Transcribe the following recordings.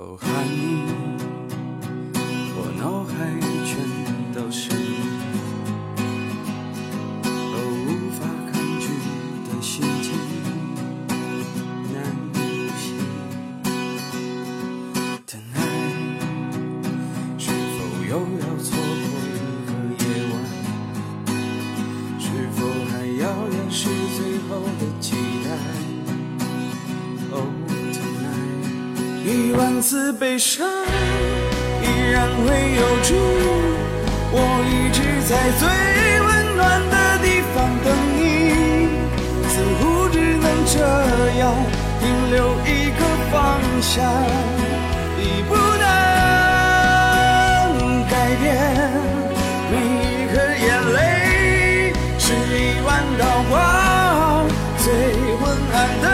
哦，喊你，我脑海里全都是你。哦，无法抗拒的心情，难以呼吸。Tonight，是否又要错过一个夜晚？是否还要掩饰最后的期待一万次悲伤依然会有住，我一直在最温暖的地方等你，似乎只能这样停留一个方向，已不能改变每一颗眼泪是一万道光，最昏暗的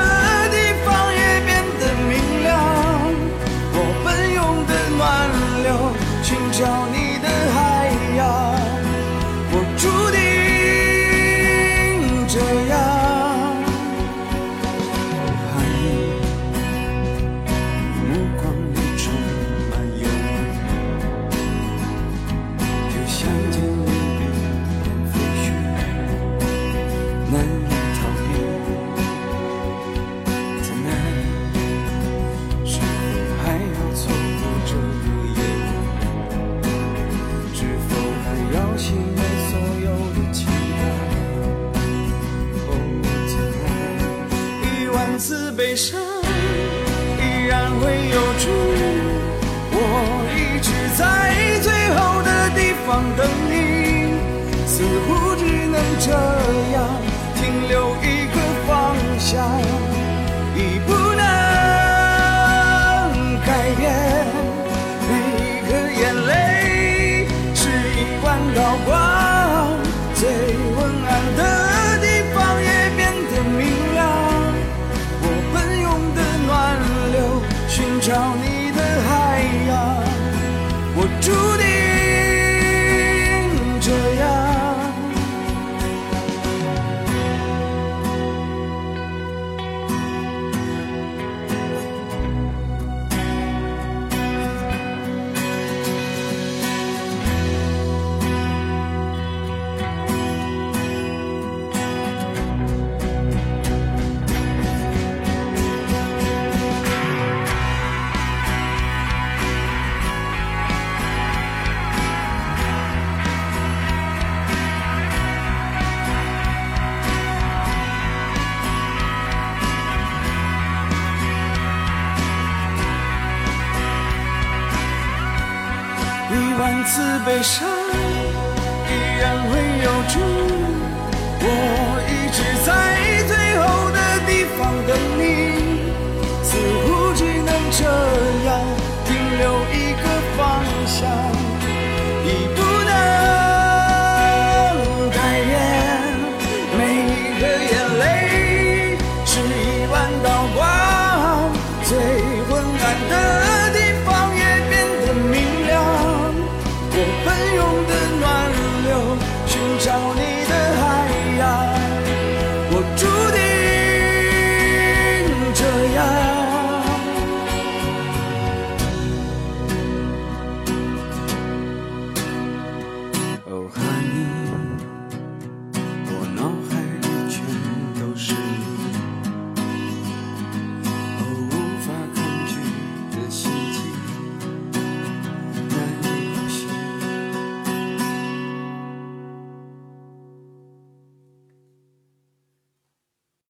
自悲伤依然会有住，我一直在最后的地方等你，似乎只能这样停留一个方向。已不一万次悲伤依然会有住，注定